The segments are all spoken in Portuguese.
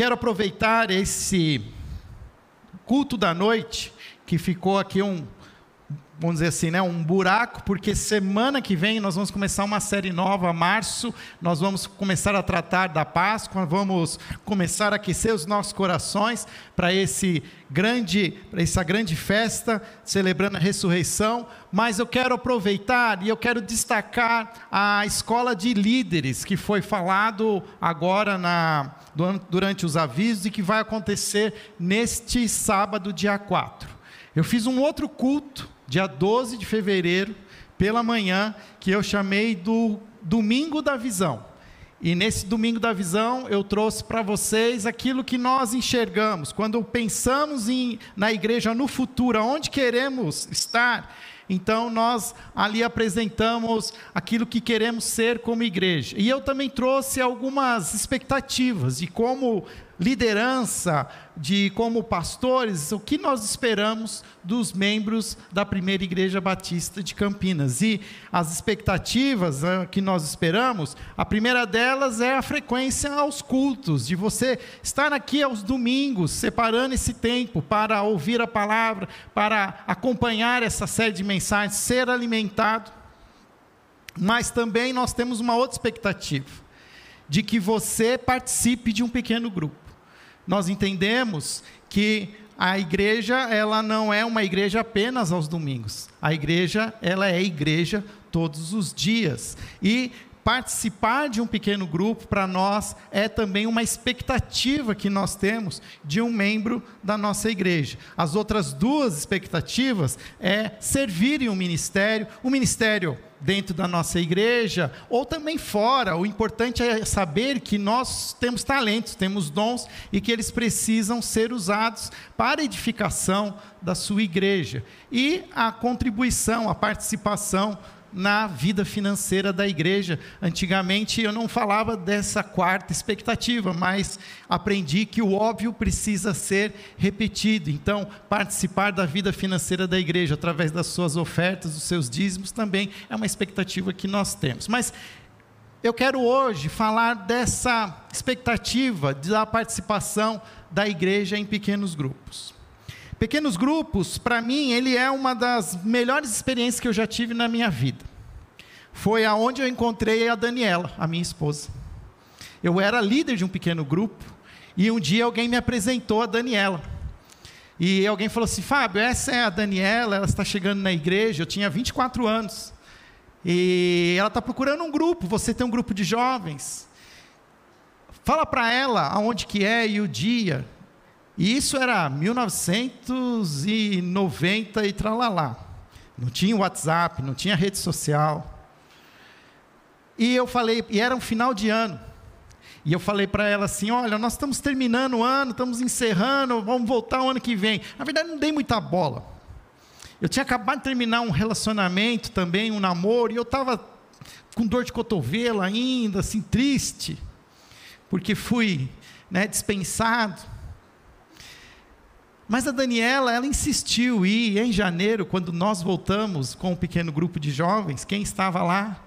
quero aproveitar esse culto da noite, que ficou aqui um, vamos dizer assim, né, um buraco, porque semana que vem nós vamos começar uma série nova, março, nós vamos começar a tratar da Páscoa, vamos começar a aquecer os nossos corações para esse grande, para essa grande festa celebrando a ressurreição, mas eu quero aproveitar e eu quero destacar a escola de líderes que foi falado agora na durante os avisos e que vai acontecer neste sábado, dia 4. Eu fiz um outro culto dia 12 de fevereiro, pela manhã, que eu chamei do Domingo da Visão. E nesse Domingo da Visão eu trouxe para vocês aquilo que nós enxergamos. Quando pensamos em, na igreja no futuro, onde queremos estar, então nós ali apresentamos aquilo que queremos ser como igreja. E eu também trouxe algumas expectativas de como liderança, de como pastores, o que nós esperamos dos membros da primeira igreja batista de Campinas. E as expectativas né, que nós esperamos, a primeira delas é a frequência aos cultos, de você estar aqui aos domingos, separando esse tempo para ouvir a palavra, para acompanhar essa série de mensagens, ser alimentado. Mas também nós temos uma outra expectativa, de que você participe de um pequeno grupo nós entendemos que a igreja, ela não é uma igreja apenas aos domingos. A igreja, ela é igreja todos os dias. E participar de um pequeno grupo para nós é também uma expectativa que nós temos de um membro da nossa igreja. As outras duas expectativas é servir em um ministério, um ministério dentro da nossa igreja ou também fora. O importante é saber que nós temos talentos, temos dons e que eles precisam ser usados para a edificação da sua igreja. E a contribuição, a participação na vida financeira da igreja. Antigamente eu não falava dessa quarta expectativa, mas aprendi que o óbvio precisa ser repetido. Então, participar da vida financeira da igreja através das suas ofertas, dos seus dízimos, também é uma expectativa que nós temos. Mas eu quero hoje falar dessa expectativa da participação da igreja em pequenos grupos. Pequenos grupos, para mim, ele é uma das melhores experiências que eu já tive na minha vida. Foi aonde eu encontrei a Daniela, a minha esposa. Eu era líder de um pequeno grupo e um dia alguém me apresentou a Daniela. E alguém falou assim: Fábio, essa é a Daniela, ela está chegando na igreja. Eu tinha 24 anos. E ela está procurando um grupo. Você tem um grupo de jovens. Fala para ela aonde que é e o dia. E isso era 1990 e tralalá. Não tinha WhatsApp, não tinha rede social. E eu falei, e era um final de ano. E eu falei para ela assim: olha, nós estamos terminando o ano, estamos encerrando, vamos voltar o ano que vem. Na verdade, não dei muita bola. Eu tinha acabado de terminar um relacionamento também, um namoro, e eu estava com dor de cotovelo ainda, assim, triste, porque fui né, dispensado. Mas a Daniela, ela insistiu e em janeiro, quando nós voltamos com um pequeno grupo de jovens, quem estava lá?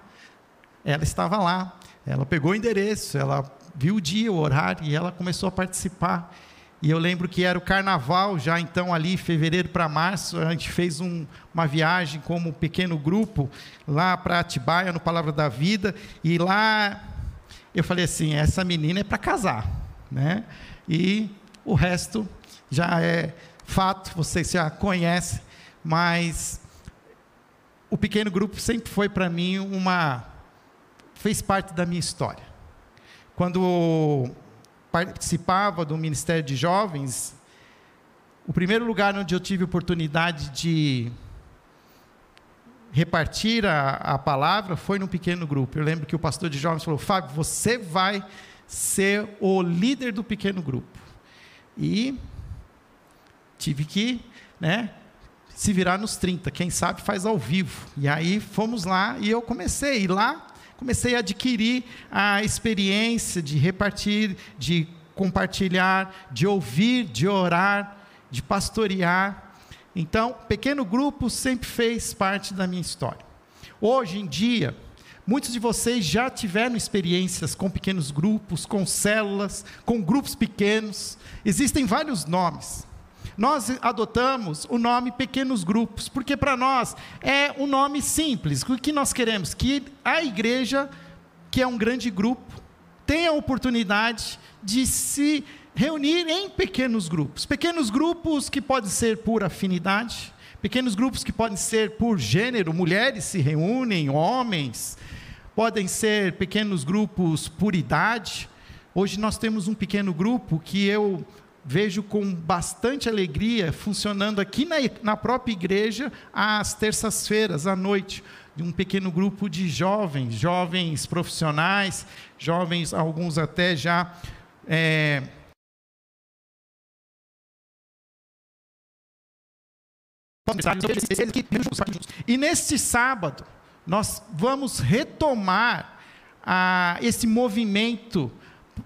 Ela estava lá. Ela pegou o endereço, ela viu o dia, o horário e ela começou a participar. E eu lembro que era o carnaval, já então ali, fevereiro para março, a gente fez um, uma viagem como um pequeno grupo lá para Atibaia, no Palavra da Vida, e lá eu falei assim: essa menina é para casar, né? E o resto já é fato, vocês já conhecem, mas o pequeno grupo sempre foi para mim uma. fez parte da minha história. Quando participava do Ministério de Jovens, o primeiro lugar onde eu tive oportunidade de repartir a, a palavra foi num pequeno grupo. Eu lembro que o pastor de jovens falou: Fábio, você vai ser o líder do pequeno grupo. E tive que, né, se virar nos 30, quem sabe faz ao vivo. E aí fomos lá e eu comecei, e lá comecei a adquirir a experiência de repartir, de compartilhar, de ouvir, de orar, de pastorear. Então, pequeno grupo sempre fez parte da minha história. Hoje em dia, Muitos de vocês já tiveram experiências com pequenos grupos, com células, com grupos pequenos. Existem vários nomes. Nós adotamos o nome pequenos grupos, porque para nós é um nome simples. O que nós queremos? Que a igreja, que é um grande grupo, tenha a oportunidade de se reunir em pequenos grupos. Pequenos grupos que podem ser por afinidade, pequenos grupos que podem ser por gênero, mulheres se reúnem, homens, podem ser pequenos grupos por idade. Hoje nós temos um pequeno grupo que eu vejo com bastante alegria funcionando aqui na, na própria igreja às terças-feiras à noite de um pequeno grupo de jovens, jovens profissionais, jovens, alguns até já é, E neste sábado, nós vamos retomar ah, esse movimento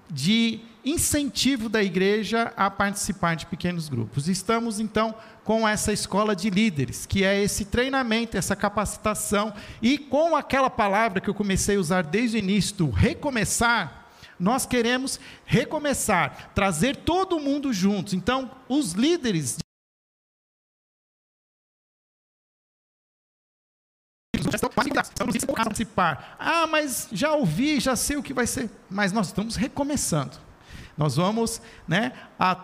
de incentivo da igreja a participar de pequenos grupos. Estamos então com essa escola de líderes, que é esse treinamento, essa capacitação, e com aquela palavra que eu comecei a usar desde o início, recomeçar, nós queremos recomeçar, trazer todo mundo juntos. Então, os líderes participar. Ah, mas já ouvi, já sei o que vai ser. Mas nós estamos recomeçando. Nós vamos né, a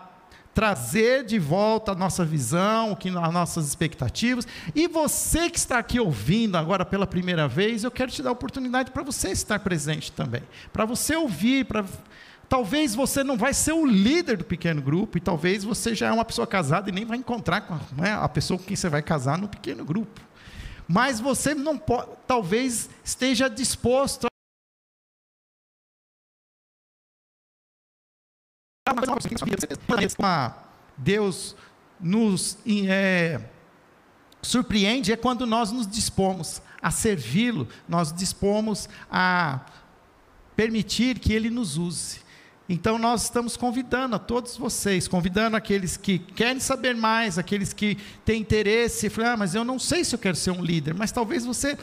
trazer de volta a nossa visão, as nossas expectativas. E você que está aqui ouvindo agora pela primeira vez, eu quero te dar a oportunidade para você estar presente também, para você ouvir, para Talvez você não vai ser o líder do pequeno grupo, e talvez você já é uma pessoa casada e nem vai encontrar com né, a pessoa com quem você vai casar no pequeno grupo mas você não pode, talvez esteja disposto Deus nos é, surpreende é quando nós nos dispomos a servi-lo, nós dispomos a permitir que Ele nos use. Então nós estamos convidando a todos vocês, convidando aqueles que querem saber mais, aqueles que têm interesse, falam, ah, mas eu não sei se eu quero ser um líder, mas talvez você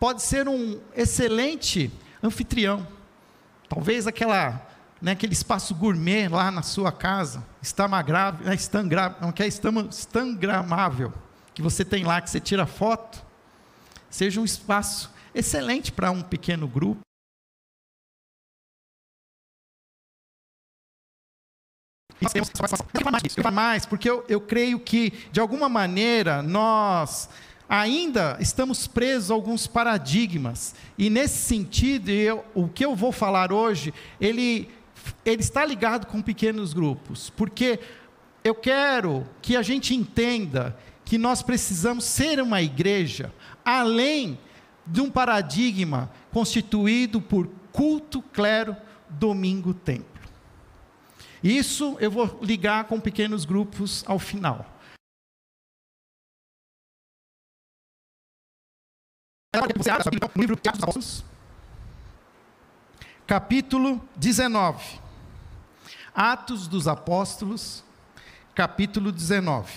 pode ser um excelente anfitrião. Talvez aquela, né, aquele espaço gourmet lá na sua casa, instagramável, né, não quer instagramável, que você tem lá, que você tira foto, seja um espaço excelente para um pequeno grupo. mais porque eu, eu creio que, de alguma maneira, nós ainda estamos presos a alguns paradigmas. E nesse sentido, eu, o que eu vou falar hoje, ele, ele está ligado com pequenos grupos, porque eu quero que a gente entenda que nós precisamos ser uma igreja além de um paradigma constituído por culto, clero, domingo, tempo. Isso eu vou ligar com pequenos grupos ao final. No livro Atos dos Apóstolos, capítulo 19. Atos dos Apóstolos, capítulo 19.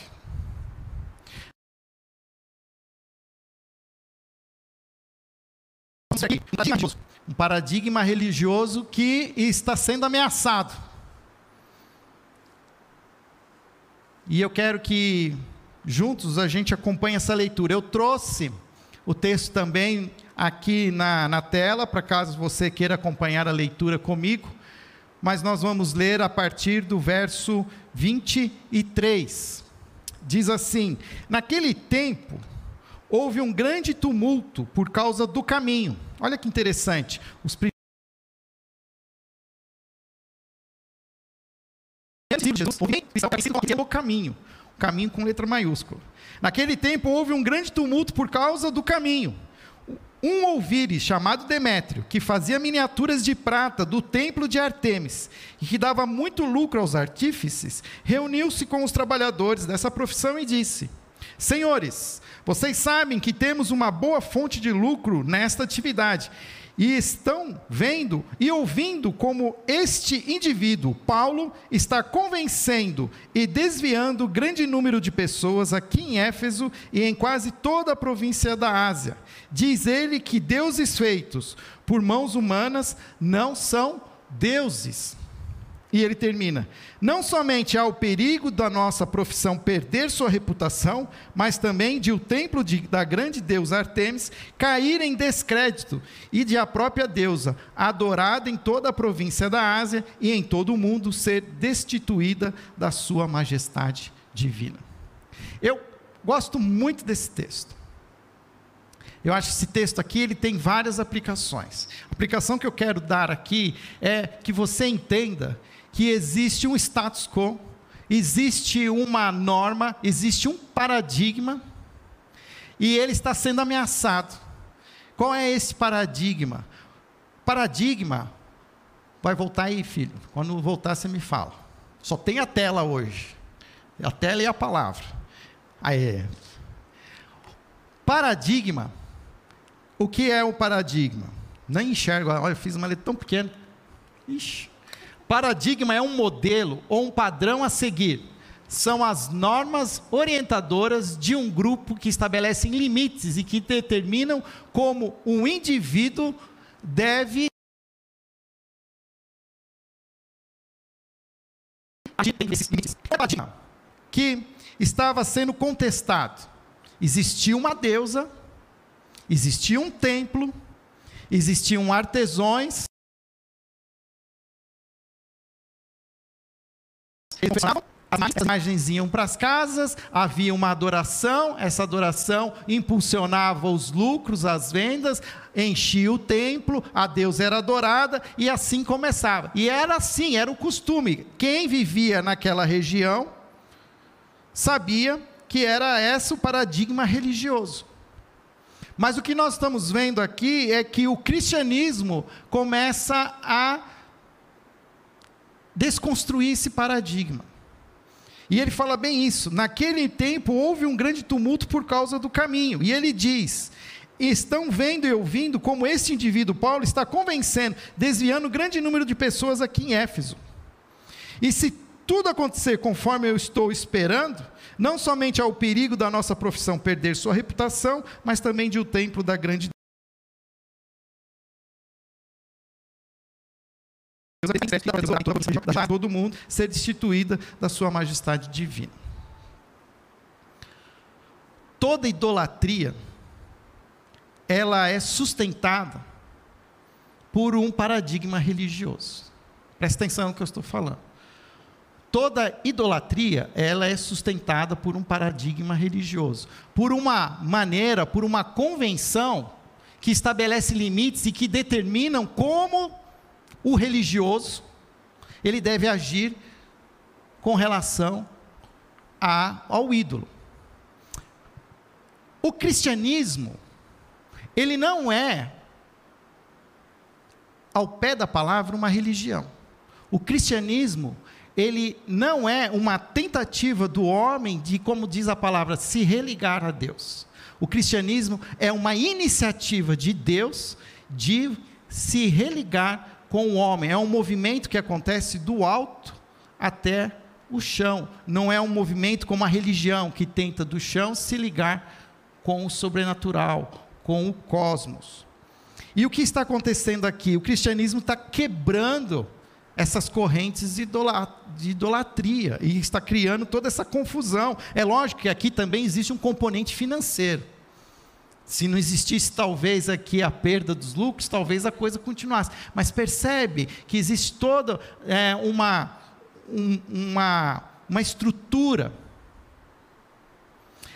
Um paradigma religioso que está sendo ameaçado. E eu quero que juntos a gente acompanhe essa leitura. Eu trouxe o texto também aqui na, na tela, para caso você queira acompanhar a leitura comigo, mas nós vamos ler a partir do verso 23. Diz assim: Naquele tempo houve um grande tumulto por causa do caminho. Olha que interessante. Os Jesus, o caminho, o caminho com letra maiúscula. Naquele tempo houve um grande tumulto por causa do caminho. Um ouvires, chamado Demétrio, que fazia miniaturas de prata do templo de Artemis e que dava muito lucro aos artífices, reuniu-se com os trabalhadores dessa profissão e disse: Senhores, vocês sabem que temos uma boa fonte de lucro nesta atividade e estão vendo e ouvindo como este indivíduo, Paulo, está convencendo e desviando grande número de pessoas aqui em Éfeso e em quase toda a província da Ásia. Diz ele que deuses feitos por mãos humanas não são deuses. E ele termina: não somente há o perigo da nossa profissão perder sua reputação, mas também de o templo de, da grande deusa Artemis cair em descrédito e de a própria deusa, adorada em toda a província da Ásia e em todo o mundo, ser destituída da sua majestade divina. Eu gosto muito desse texto. Eu acho que esse texto aqui ele tem várias aplicações. A aplicação que eu quero dar aqui é que você entenda que existe um status quo, existe uma norma, existe um paradigma, e ele está sendo ameaçado. Qual é esse paradigma? Paradigma, vai voltar aí, filho. Quando voltar, você me fala. Só tem a tela hoje. A tela e a palavra. Aí. Paradigma. O que é o paradigma? Nem enxergo. Olha, eu fiz uma letra tão pequena. Ixi. Paradigma é um modelo ou um padrão a seguir. São as normas orientadoras de um grupo que estabelecem limites e que determinam como um indivíduo deve que estava sendo contestado. Existia uma deusa, existia um templo, existiam artesões as imagens iam para as casas, havia uma adoração, essa adoração impulsionava os lucros, as vendas, enchia o templo, a Deus era adorada e assim começava. E era assim, era o costume. Quem vivia naquela região sabia que era esse o paradigma religioso. Mas o que nós estamos vendo aqui é que o cristianismo começa a desconstruir esse paradigma. E ele fala bem isso. Naquele tempo houve um grande tumulto por causa do caminho. E ele diz: estão vendo e ouvindo como este indivíduo, Paulo, está convencendo, desviando grande número de pessoas aqui em Éfeso. E se tudo acontecer conforme eu estou esperando, não somente há o perigo da nossa profissão perder sua reputação, mas também de o templo da grande todo mundo ser destituída da sua majestade divina. Toda idolatria ela é sustentada por um paradigma religioso. Presta atenção no que eu estou falando. Toda idolatria, ela é sustentada por um paradigma religioso, por uma maneira, por uma convenção que estabelece limites e que determinam como o religioso, ele deve agir com relação a, ao ídolo. O cristianismo, ele não é, ao pé da palavra, uma religião. O cristianismo, ele não é uma tentativa do homem de, como diz a palavra, se religar a Deus. O cristianismo é uma iniciativa de Deus de se religar com o homem. É um movimento que acontece do alto até o chão. Não é um movimento como a religião que tenta do chão se ligar com o sobrenatural, com o cosmos. E o que está acontecendo aqui? O cristianismo está quebrando essas correntes de idolatria e está criando toda essa confusão. É lógico que aqui também existe um componente financeiro. Se não existisse talvez aqui a perda dos lucros, talvez a coisa continuasse. Mas percebe que existe toda é, uma, um, uma, uma estrutura.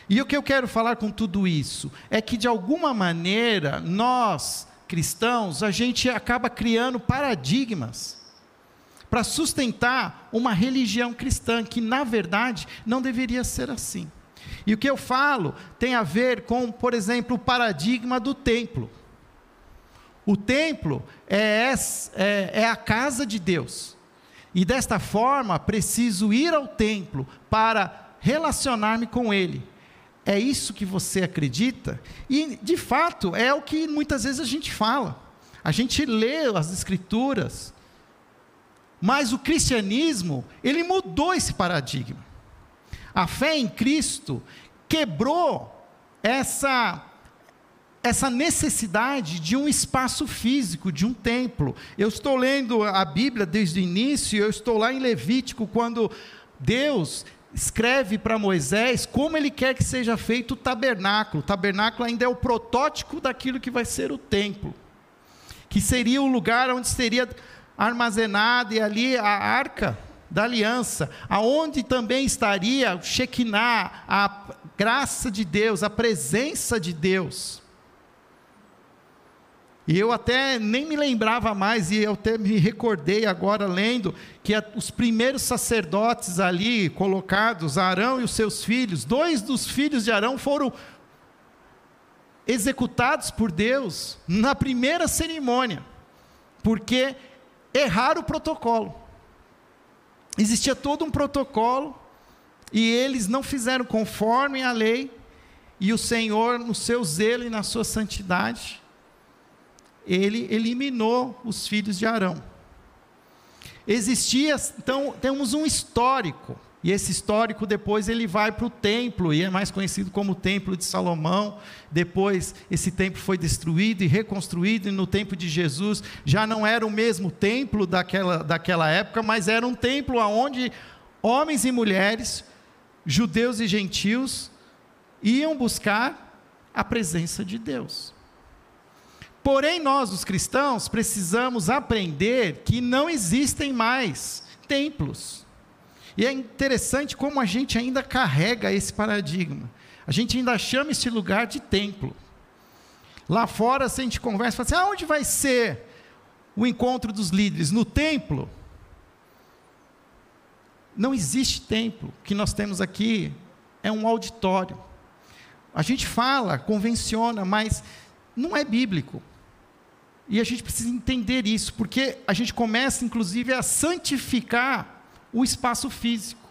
E o que eu quero falar com tudo isso é que de alguma maneira nós cristãos a gente acaba criando paradigmas para sustentar uma religião cristã que na verdade não deveria ser assim. E o que eu falo tem a ver com, por exemplo, o paradigma do templo. O templo é, é, é a casa de Deus. E desta forma, preciso ir ao templo para relacionar-me com Ele. É isso que você acredita? E, de fato, é o que muitas vezes a gente fala. a gente lê as escrituras, mas o cristianismo, ele mudou esse paradigma. A fé em Cristo quebrou essa essa necessidade de um espaço físico, de um templo. Eu estou lendo a Bíblia desde o início, eu estou lá em Levítico quando Deus escreve para Moisés como ele quer que seja feito o tabernáculo. O tabernáculo ainda é o protótipo daquilo que vai ser o templo, que seria o lugar onde seria armazenada e ali a arca da aliança, aonde também estaria o Shekinah, a graça de Deus, a presença de Deus. E eu até nem me lembrava mais, e eu até me recordei agora lendo, que os primeiros sacerdotes ali colocados, Arão e os seus filhos, dois dos filhos de Arão foram executados por Deus na primeira cerimônia, porque erraram o protocolo. Existia todo um protocolo, e eles não fizeram conforme a lei, e o Senhor, no seu zelo e na sua santidade, ele eliminou os filhos de Arão. Existia, então, temos um histórico, e esse histórico depois ele vai para o templo, e é mais conhecido como o Templo de Salomão. Depois esse templo foi destruído e reconstruído, e no tempo de Jesus já não era o mesmo templo daquela, daquela época, mas era um templo onde homens e mulheres, judeus e gentios, iam buscar a presença de Deus. Porém, nós, os cristãos, precisamos aprender que não existem mais templos. E é interessante como a gente ainda carrega esse paradigma. A gente ainda chama esse lugar de templo. Lá fora, a gente conversa, fala assim: aonde vai ser o encontro dos líderes? No templo? Não existe templo. O que nós temos aqui é um auditório. A gente fala, convenciona, mas não é bíblico. E a gente precisa entender isso, porque a gente começa, inclusive, a santificar o espaço físico.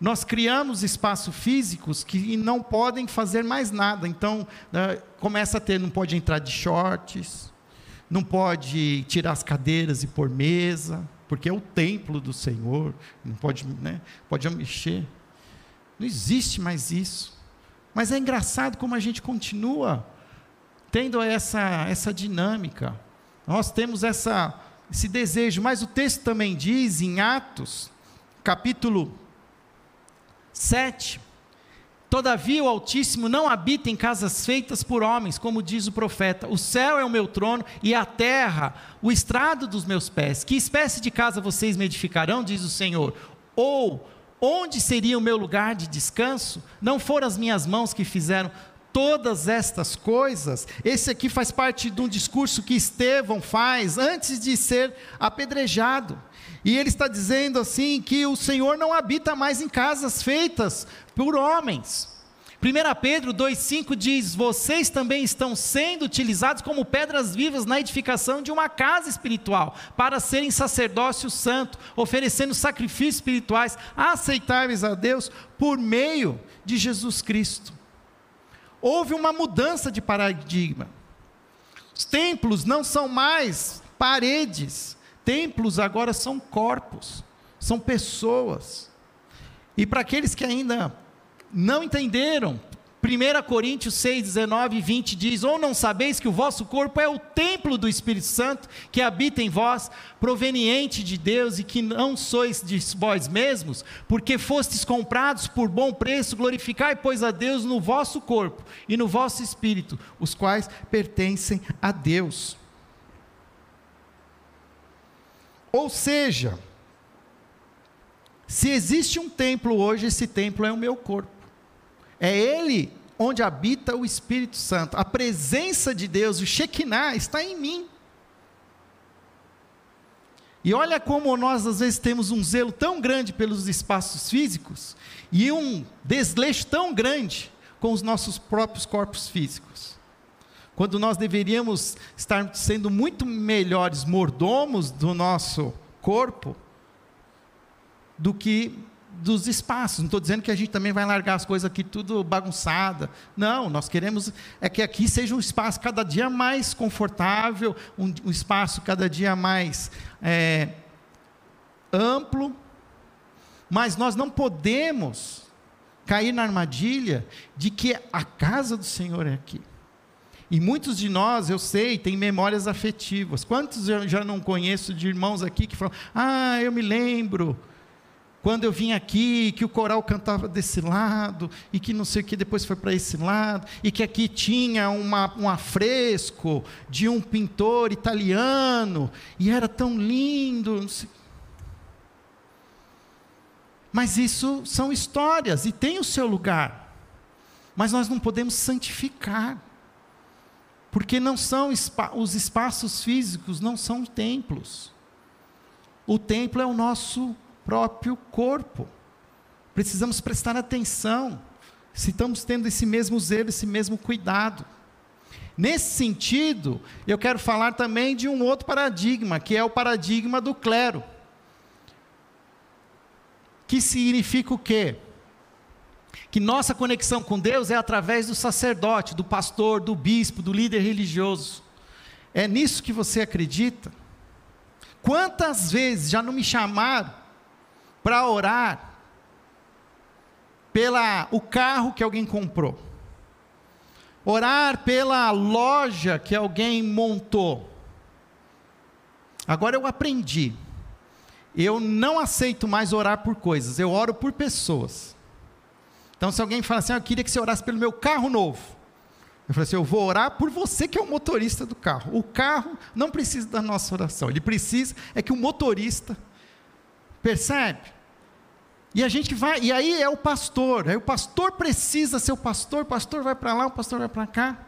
Nós criamos espaços físicos que não podem fazer mais nada. Então, né, começa a ter, não pode entrar de shorts, não pode tirar as cadeiras e pôr mesa, porque é o templo do Senhor, não pode, né, pode mexer. Não existe mais isso. Mas é engraçado como a gente continua tendo essa, essa dinâmica. Nós temos essa, esse desejo, mas o texto também diz em Atos, capítulo 7, Todavia o Altíssimo não habita em casas feitas por homens, como diz o profeta. O céu é o meu trono e a terra o estrado dos meus pés. Que espécie de casa vocês me edificarão, diz o Senhor? Ou onde seria o meu lugar de descanso? Não foram as minhas mãos que fizeram todas estas coisas, esse aqui faz parte de um discurso que Estevão faz antes de ser apedrejado. E ele está dizendo assim que o Senhor não habita mais em casas feitas por homens. 1 Pedro 2,5 diz: Vocês também estão sendo utilizados como pedras vivas na edificação de uma casa espiritual, para serem sacerdócio santo, oferecendo sacrifícios espirituais aceitáveis a Deus por meio de Jesus Cristo houve uma mudança de paradigma. Os templos não são mais paredes, templos agora são corpos, são pessoas. E para aqueles que ainda não entenderam, 1 Coríntios 6, 19 e 20 diz: Ou não sabeis que o vosso corpo é o templo do Espírito Santo que habita em vós, proveniente de Deus, e que não sois de vós mesmos, porque fostes comprados por bom preço, glorificai, pois, a Deus no vosso corpo e no vosso espírito, os quais pertencem a Deus. Ou seja, se existe um templo hoje, esse templo é o meu corpo. É Ele onde habita o Espírito Santo. A presença de Deus, o Shekinah, está em mim. E olha como nós às vezes temos um zelo tão grande pelos espaços físicos e um desleixo tão grande com os nossos próprios corpos físicos. Quando nós deveríamos estar sendo muito melhores mordomos do nosso corpo do que dos espaços. Não estou dizendo que a gente também vai largar as coisas aqui tudo bagunçada. Não, nós queremos é que aqui seja um espaço cada dia mais confortável, um, um espaço cada dia mais é, amplo. Mas nós não podemos cair na armadilha de que a casa do Senhor é aqui. E muitos de nós, eu sei, têm memórias afetivas. Quantos eu já não conheço de irmãos aqui que falam: Ah, eu me lembro quando eu vim aqui, que o coral cantava desse lado, e que não sei o que depois foi para esse lado, e que aqui tinha uma, um afresco de um pintor italiano, e era tão lindo. Mas isso são histórias e tem o seu lugar. Mas nós não podemos santificar. Porque não são os espaços físicos, não são templos. O templo é o nosso próprio corpo. Precisamos prestar atenção se estamos tendo esse mesmo zelo, esse mesmo cuidado. Nesse sentido, eu quero falar também de um outro paradigma, que é o paradigma do clero. Que significa o quê? Que nossa conexão com Deus é através do sacerdote, do pastor, do bispo, do líder religioso. É nisso que você acredita? Quantas vezes já não me chamaram para orar pela o carro que alguém comprou? Orar pela loja que alguém montou? Agora eu aprendi eu não aceito mais orar por coisas, eu oro por pessoas. Então, se alguém fala assim, ah, eu queria que você orasse pelo meu carro novo, eu falo assim, eu vou orar por você que é o motorista do carro. O carro não precisa da nossa oração, ele precisa é que o motorista percebe. E a gente vai, e aí é o pastor, aí o pastor precisa ser o pastor, o pastor vai para lá, o pastor vai para cá.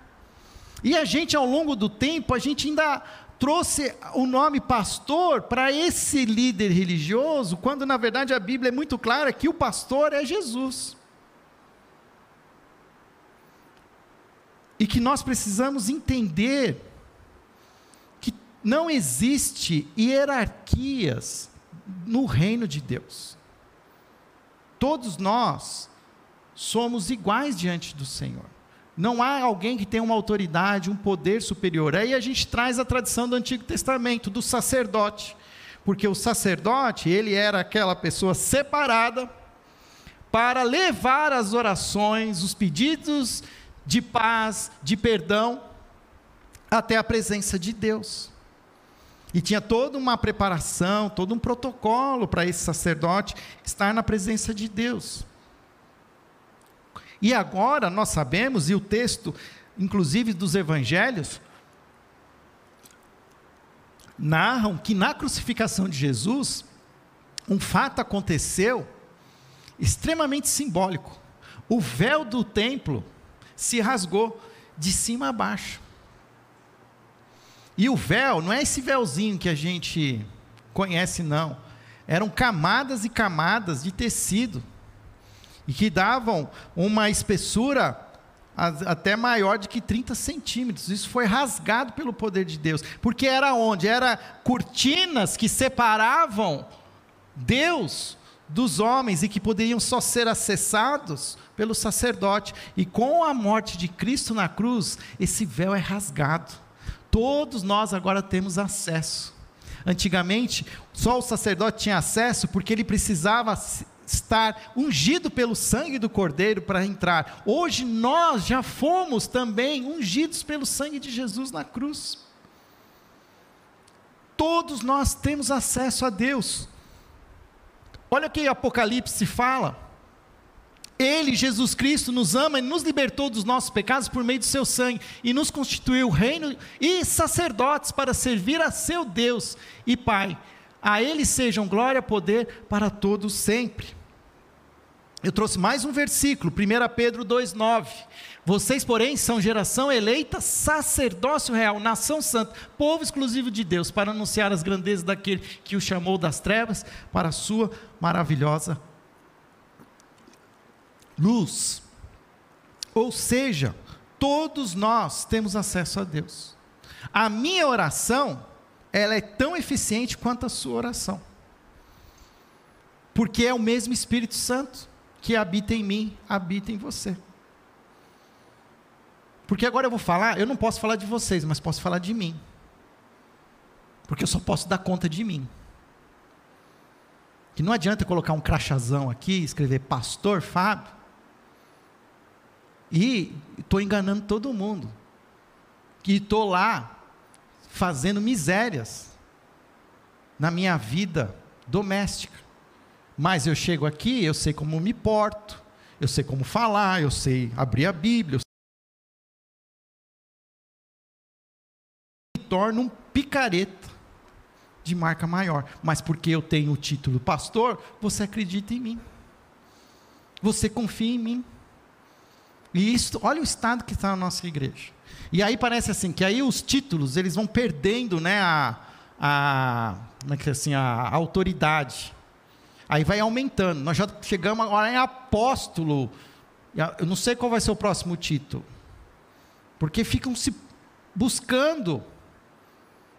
E a gente ao longo do tempo, a gente ainda trouxe o nome pastor para esse líder religioso, quando na verdade a Bíblia é muito clara que o pastor é Jesus. E que nós precisamos entender que não existe hierarquias no reino de Deus. Todos nós somos iguais diante do Senhor. Não há alguém que tenha uma autoridade, um poder superior. Aí a gente traz a tradição do Antigo Testamento, do sacerdote. Porque o sacerdote, ele era aquela pessoa separada para levar as orações, os pedidos de paz, de perdão, até a presença de Deus. E tinha toda uma preparação, todo um protocolo para esse sacerdote estar na presença de Deus. E agora nós sabemos, e o texto, inclusive dos evangelhos, narram que na crucificação de Jesus, um fato aconteceu extremamente simbólico. O véu do templo se rasgou de cima a baixo. E o véu, não é esse véuzinho que a gente conhece, não. Eram camadas e camadas de tecido e que davam uma espessura até maior de que 30 centímetros. Isso foi rasgado pelo poder de Deus. Porque era onde? Era cortinas que separavam Deus dos homens e que poderiam só ser acessados pelo sacerdote. E com a morte de Cristo na cruz, esse véu é rasgado. Todos nós agora temos acesso. Antigamente, só o sacerdote tinha acesso porque ele precisava estar ungido pelo sangue do Cordeiro para entrar. Hoje nós já fomos também ungidos pelo sangue de Jesus na cruz. Todos nós temos acesso a Deus. Olha o que Apocalipse fala. Ele, Jesus Cristo, nos ama e nos libertou dos nossos pecados por meio do seu sangue e nos constituiu reino e sacerdotes para servir a seu Deus e Pai. A Ele sejam glória e poder para todos sempre. Eu trouxe mais um versículo, 1 Pedro 2,9. Vocês, porém, são geração eleita, sacerdócio real, nação santa, povo exclusivo de Deus, para anunciar as grandezas daquele que o chamou das trevas para a sua maravilhosa luz. Ou seja, todos nós temos acesso a Deus. A minha oração, ela é tão eficiente quanto a sua oração. Porque é o mesmo Espírito Santo que habita em mim, habita em você. Porque agora eu vou falar, eu não posso falar de vocês, mas posso falar de mim. Porque eu só posso dar conta de mim. Que não adianta colocar um crachazão aqui, escrever pastor Fábio, e estou enganando todo mundo. E estou lá fazendo misérias na minha vida doméstica. Mas eu chego aqui, eu sei como me porto, eu sei como falar, eu sei abrir a Bíblia. Eu me torno um picareta de marca maior. Mas porque eu tenho o título pastor, você acredita em mim. Você confia em mim. E isso, olha o estado que está a nossa igreja. E aí parece assim, que aí os títulos, eles vão perdendo, né, a, a, como é que é assim, a autoridade. Aí vai aumentando. Nós já chegamos agora em apóstolo. Eu não sei qual vai ser o próximo título. Porque ficam se buscando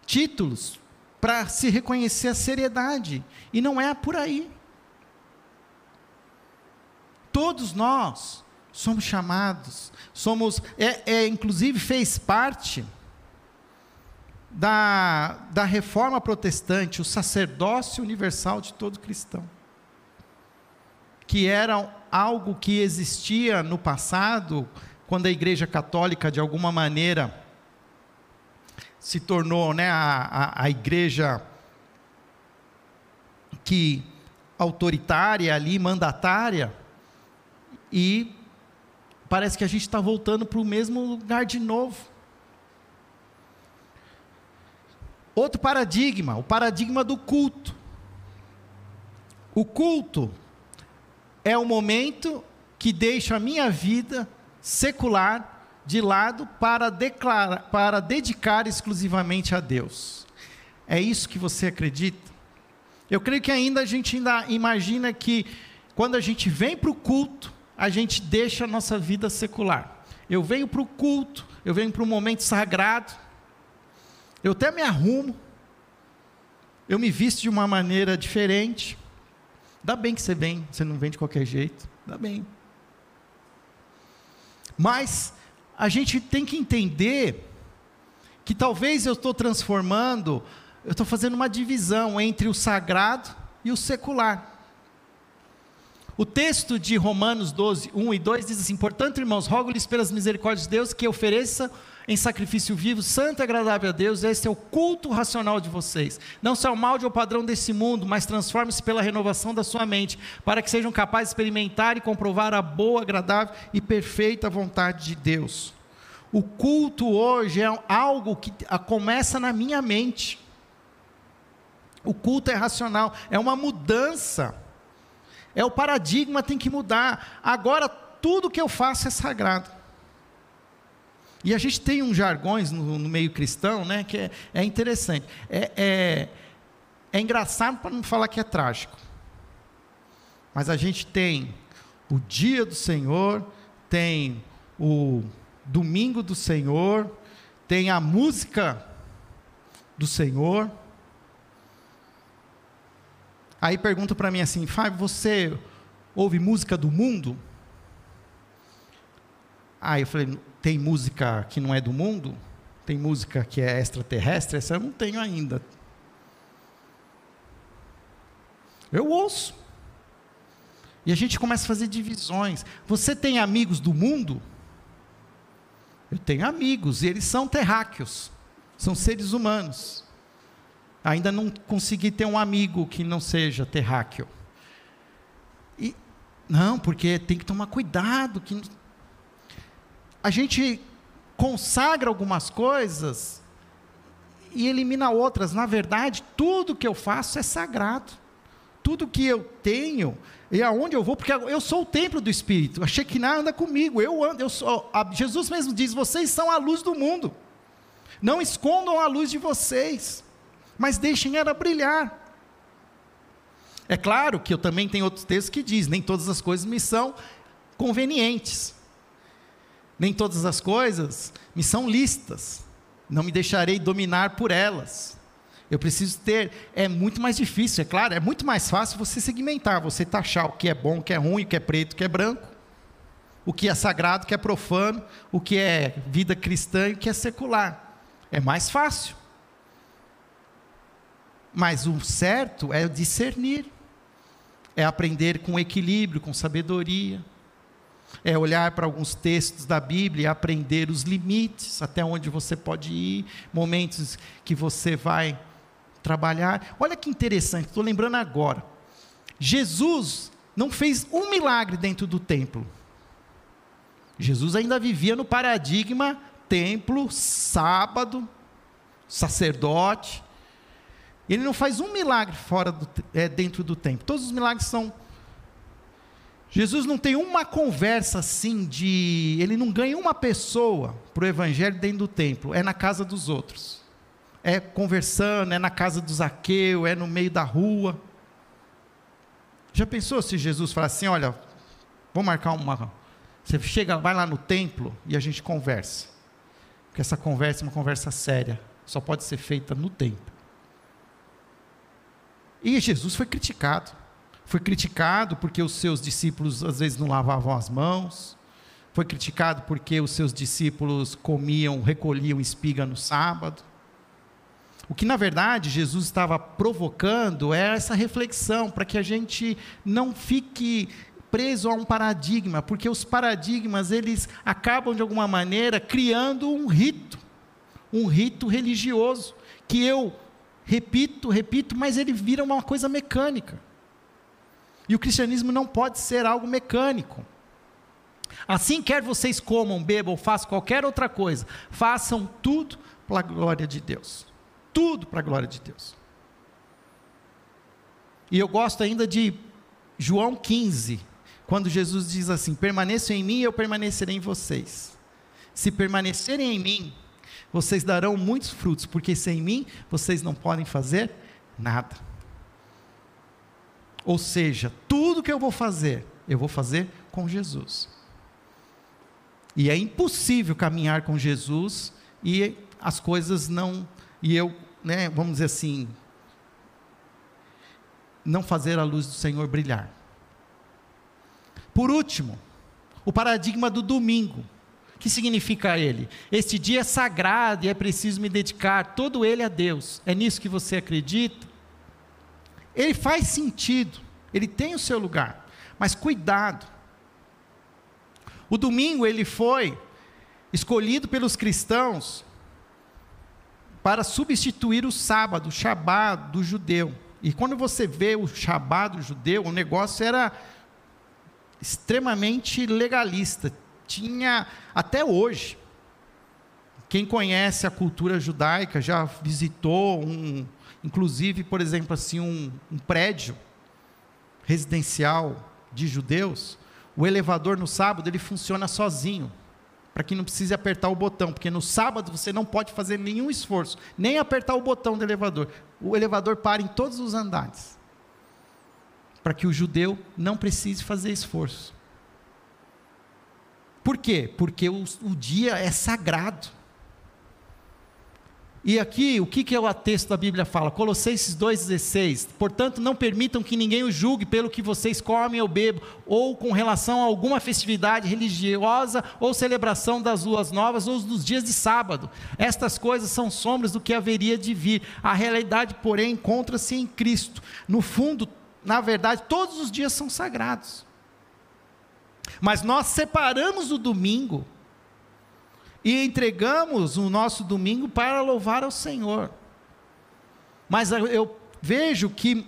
títulos para se reconhecer a seriedade. E não é por aí. Todos nós somos chamados, somos, é, é, inclusive fez parte da, da reforma protestante, o sacerdócio universal de todo cristão, que era algo que existia no passado, quando a Igreja Católica, de alguma maneira, se tornou né, a, a, a igreja que autoritária ali, mandatária, e parece que a gente está voltando para o mesmo lugar de novo. Outro paradigma, o paradigma do culto. O culto é o momento que deixa a minha vida secular de lado para, declarar, para dedicar exclusivamente a Deus. É isso que você acredita? Eu creio que ainda a gente ainda imagina que quando a gente vem para o culto, a gente deixa a nossa vida secular. Eu venho para o culto, eu venho para um momento sagrado, eu até me arrumo, eu me visto de uma maneira diferente. Dá bem que você vem, você não vem de qualquer jeito, dá bem. Mas a gente tem que entender que talvez eu estou transformando, eu estou fazendo uma divisão entre o sagrado e o secular. O texto de Romanos 12, 1 e 2 diz assim: Portanto, irmãos, rogo-lhes pelas misericórdias de Deus que ofereça em sacrifício vivo, santo e agradável a Deus, esse é o culto racional de vocês. Não se molde ao padrão desse mundo, mas transforme-se pela renovação da sua mente, para que sejam capazes de experimentar e comprovar a boa, agradável e perfeita vontade de Deus. O culto hoje é algo que começa na minha mente. O culto é racional, é uma mudança. É o paradigma tem que mudar. Agora tudo que eu faço é sagrado. E a gente tem uns jargões no, no meio cristão, né, que é, é interessante. É, é, é engraçado para não falar que é trágico. Mas a gente tem o dia do Senhor, tem o domingo do Senhor, tem a música do Senhor. Aí pergunta para mim assim, Fábio, você ouve música do mundo? Aí eu falei, tem música que não é do mundo? Tem música que é extraterrestre? Essa eu não tenho ainda. Eu ouço. E a gente começa a fazer divisões. Você tem amigos do mundo? Eu tenho amigos, e eles são terráqueos, são seres humanos. Ainda não consegui ter um amigo que não seja terráqueo. E, não, porque tem que tomar cuidado. Que a gente consagra algumas coisas e elimina outras. Na verdade, tudo que eu faço é sagrado. Tudo que eu tenho e aonde eu vou, porque eu sou o templo do Espírito. A Shekinah anda comigo, eu ando, eu sou. Jesus mesmo diz: vocês são a luz do mundo. Não escondam a luz de vocês, mas deixem ela brilhar. É claro que eu também tenho outros textos que diz: nem todas as coisas me são convenientes, nem todas as coisas me são listas, não me deixarei dominar por elas. Eu preciso ter. É muito mais difícil, é claro, é muito mais fácil você segmentar, você taxar o que é bom, o que é ruim, o que é preto, o que é branco, o que é sagrado, o que é profano, o que é vida cristã e o que é secular. É mais fácil. Mas o certo é discernir, é aprender com equilíbrio, com sabedoria, é olhar para alguns textos da Bíblia e aprender os limites, até onde você pode ir, momentos que você vai trabalhar. Olha que interessante, estou lembrando agora. Jesus não fez um milagre dentro do templo. Jesus ainda vivia no paradigma templo, sábado, sacerdote. Ele não faz um milagre fora do, é, dentro do templo. Todos os milagres são. Jesus não tem uma conversa assim de. Ele não ganha uma pessoa para o evangelho dentro do templo. É na casa dos outros é conversando, é na casa do Zaqueu, é no meio da rua. Já pensou se Jesus falasse assim: olha, vou marcar uma. Você chega, vai lá no templo e a gente conversa. Porque essa conversa é uma conversa séria, só pode ser feita no templo. E Jesus foi criticado. Foi criticado porque os seus discípulos às vezes não lavavam as mãos. Foi criticado porque os seus discípulos comiam, recolhiam espiga no sábado. O que na verdade Jesus estava provocando é essa reflexão para que a gente não fique preso a um paradigma, porque os paradigmas eles acabam de alguma maneira criando um rito, um rito religioso que eu repito, repito, mas ele vira uma coisa mecânica. E o cristianismo não pode ser algo mecânico. Assim, quer vocês comam, bebam, façam qualquer outra coisa, façam tudo pela glória de Deus tudo para a glória de Deus. E eu gosto ainda de João 15, quando Jesus diz assim: Permaneçam em mim e eu permanecerei em vocês. Se permanecerem em mim, vocês darão muitos frutos, porque sem mim vocês não podem fazer nada. Ou seja, tudo que eu vou fazer, eu vou fazer com Jesus. E é impossível caminhar com Jesus e as coisas não e eu, né, vamos dizer assim, não fazer a luz do Senhor brilhar. Por último, o paradigma do domingo. Que significa ele? Este dia é sagrado e é preciso me dedicar todo ele a Deus. É nisso que você acredita? Ele faz sentido, ele tem o seu lugar, mas cuidado. O domingo ele foi escolhido pelos cristãos para substituir o sábado, o Shabá do judeu. E quando você vê o Shabá do judeu, o negócio era extremamente legalista. Tinha, até hoje, quem conhece a cultura judaica já visitou um, inclusive, por exemplo, assim, um, um prédio residencial de judeus, o elevador no sábado ele funciona sozinho para que não precise apertar o botão, porque no sábado você não pode fazer nenhum esforço, nem apertar o botão do elevador. O elevador para em todos os andares, para que o judeu não precise fazer esforço. Por quê? Porque o, o dia é sagrado. E aqui, o que, que é o texto da Bíblia fala? Colossenses 2,16. Portanto, não permitam que ninguém o julgue pelo que vocês comem ou bebam, ou com relação a alguma festividade religiosa, ou celebração das luas novas, ou dos dias de sábado. Estas coisas são sombras do que haveria de vir. A realidade, porém, encontra-se em Cristo. No fundo, na verdade, todos os dias são sagrados. Mas nós separamos o domingo e entregamos o nosso domingo para louvar ao Senhor. Mas eu vejo que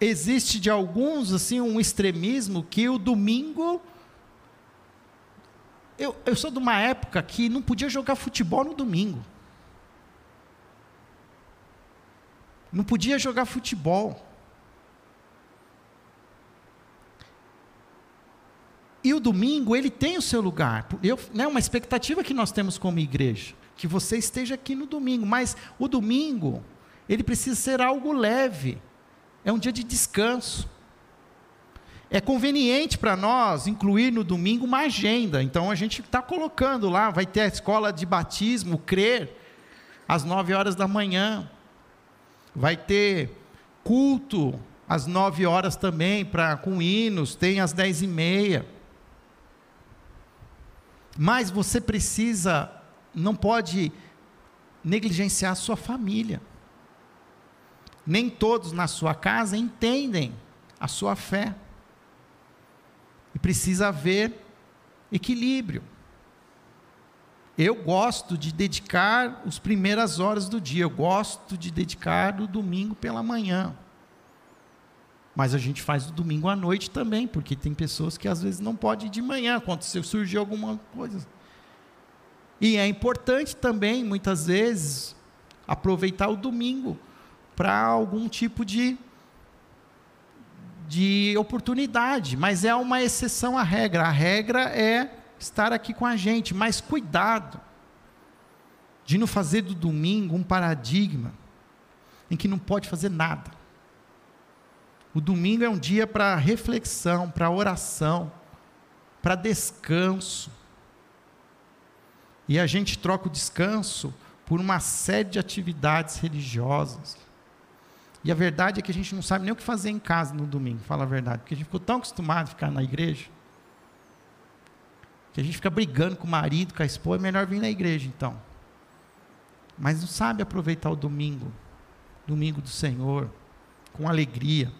existe de alguns assim um extremismo que o domingo eu, eu sou de uma época que não podia jogar futebol no domingo. Não podia jogar futebol. E o domingo, ele tem o seu lugar. Eu, né, uma expectativa que nós temos como igreja, que você esteja aqui no domingo, mas o domingo, ele precisa ser algo leve. É um dia de descanso. É conveniente para nós incluir no domingo uma agenda. Então a gente está colocando lá, vai ter a escola de batismo, crer, às nove horas da manhã. vai ter culto às nove horas também, pra, com hinos, tem às dez e meia. Mas você precisa, não pode negligenciar a sua família. Nem todos na sua casa entendem a sua fé. E precisa haver equilíbrio. Eu gosto de dedicar as primeiras horas do dia, eu gosto de dedicar o domingo pela manhã. Mas a gente faz o domingo à noite também, porque tem pessoas que às vezes não podem ir de manhã, quando surgiu alguma coisa. E é importante também, muitas vezes, aproveitar o domingo para algum tipo de, de oportunidade, mas é uma exceção à regra. A regra é estar aqui com a gente, mas cuidado de não fazer do domingo um paradigma em que não pode fazer nada. O domingo é um dia para reflexão, para oração, para descanso. E a gente troca o descanso por uma série de atividades religiosas. E a verdade é que a gente não sabe nem o que fazer em casa no domingo, fala a verdade, porque a gente ficou tão acostumado a ficar na igreja que a gente fica brigando com o marido, com a esposa, é melhor vir na igreja então. Mas não sabe aproveitar o domingo, domingo do Senhor, com alegria.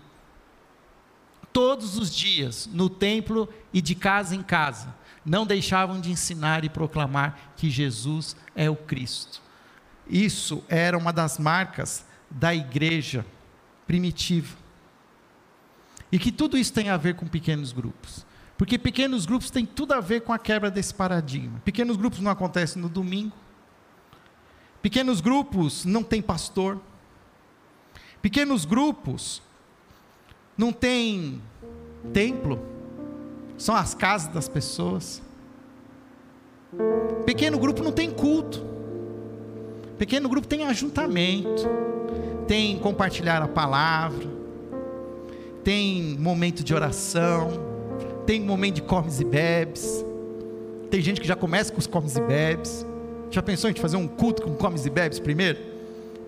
Todos os dias, no templo e de casa em casa, não deixavam de ensinar e proclamar que Jesus é o Cristo. Isso era uma das marcas da igreja primitiva. E que tudo isso tem a ver com pequenos grupos. Porque pequenos grupos têm tudo a ver com a quebra desse paradigma. Pequenos grupos não acontecem no domingo. Pequenos grupos não tem pastor. Pequenos grupos não tem templo. São as casas das pessoas. Pequeno grupo não tem culto. Pequeno grupo tem ajuntamento. Tem compartilhar a palavra. Tem momento de oração tem momento de comes e bebes. Tem gente que já começa com os comes e bebes. Já pensou em fazer um culto com comes e bebes primeiro?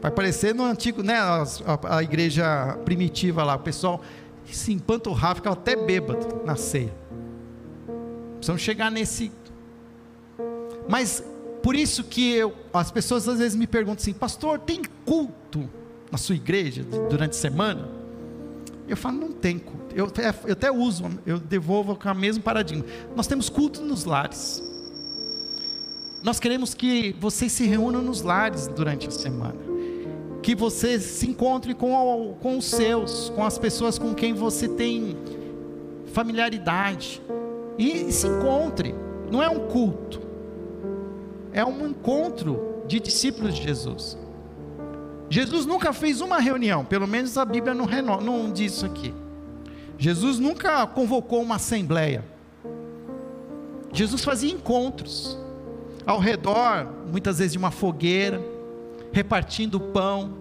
Vai parecer no antigo, né, a, a, a igreja primitiva lá, o pessoal se empanturrava, ficava até bêbado na ceia. Precisamos chegar nesse. Mas por isso que eu, as pessoas às vezes me perguntam assim, pastor, tem culto na sua igreja durante a semana? Eu falo, não tem culto. Eu eu até uso, eu devolvo com o mesmo paradigma. Nós temos culto nos lares. Nós queremos que vocês se reúnam nos lares durante a semana. Que você se encontre com, com os seus, com as pessoas com quem você tem familiaridade. E, se encontre. Não é um culto. É um encontro de discípulos de Jesus. Jesus nunca fez uma reunião, pelo menos a Bíblia não, não diz isso aqui. Jesus nunca convocou uma assembleia. Jesus fazia encontros ao redor, muitas vezes de uma fogueira, repartindo pão.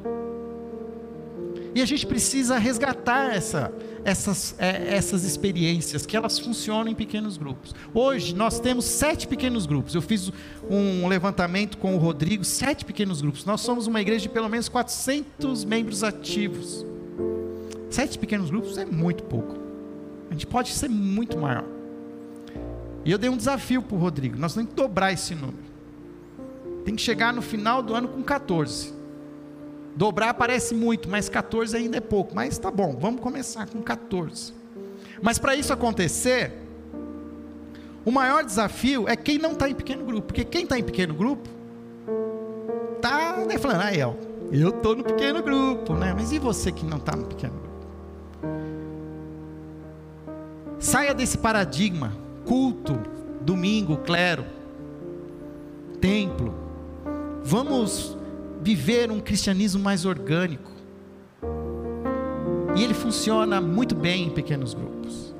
E a gente precisa resgatar essa, essas, é, essas experiências, que elas funcionam em pequenos grupos. Hoje nós temos sete pequenos grupos. Eu fiz um levantamento com o Rodrigo, sete pequenos grupos. Nós somos uma igreja de pelo menos 400 membros ativos. Sete pequenos grupos é muito pouco. A gente pode ser muito maior. E eu dei um desafio para o Rodrigo. Nós temos que dobrar esse número. Tem que chegar no final do ano com 14. Dobrar parece muito, mas 14 ainda é pouco. Mas tá bom, vamos começar com 14. Mas para isso acontecer, o maior desafio é quem não está em pequeno grupo. Porque quem está em pequeno grupo, está né, falando, ah, eu estou no pequeno grupo, né? Mas e você que não está no pequeno grupo? Saia desse paradigma, culto, domingo, clero, templo. Vamos viver um cristianismo mais orgânico. E ele funciona muito bem em pequenos grupos.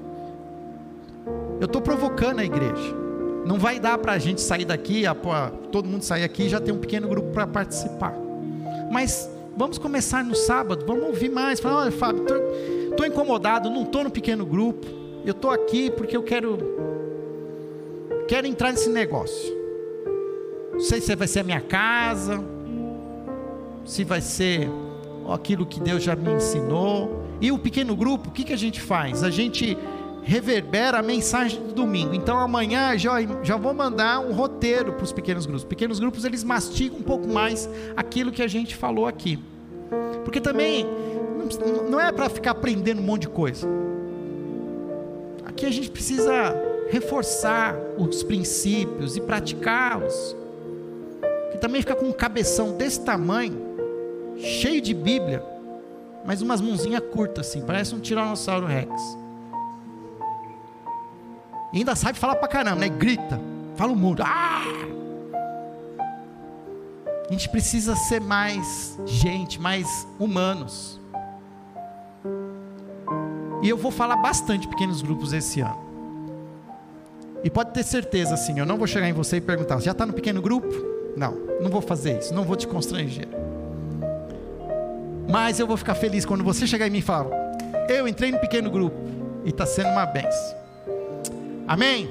Eu estou provocando a igreja. Não vai dar para a gente sair daqui, todo mundo sair aqui e já ter um pequeno grupo para participar. Mas vamos começar no sábado, vamos ouvir mais. Falar, olha, Fábio, estou incomodado, não estou no pequeno grupo. Eu estou aqui porque eu quero, quero entrar nesse negócio. Não sei se vai ser a minha casa, se vai ser aquilo que Deus já me ensinou. E o pequeno grupo, o que, que a gente faz? A gente reverbera a mensagem do domingo. Então amanhã já, já vou mandar um roteiro para os pequenos grupos. Pequenos grupos eles mastigam um pouco mais aquilo que a gente falou aqui. Porque também não é para ficar aprendendo um monte de coisa. Aqui a gente precisa reforçar os princípios e praticá-los. Também fica com um cabeção desse tamanho, cheio de Bíblia, mas umas mãozinhas curtas assim, parece um Tiranossauro Rex. E ainda sabe falar pra caramba, né? Grita, fala o mundo. Ah! A gente precisa ser mais gente, mais humanos. E eu vou falar bastante pequenos grupos esse ano. E pode ter certeza, assim, eu não vou chegar em você e perguntar: já está no pequeno grupo? Não, não vou fazer isso, não vou te constranger. Mas eu vou ficar feliz quando você chegar em mim e falar: eu entrei no pequeno grupo e está sendo uma benção. Amém?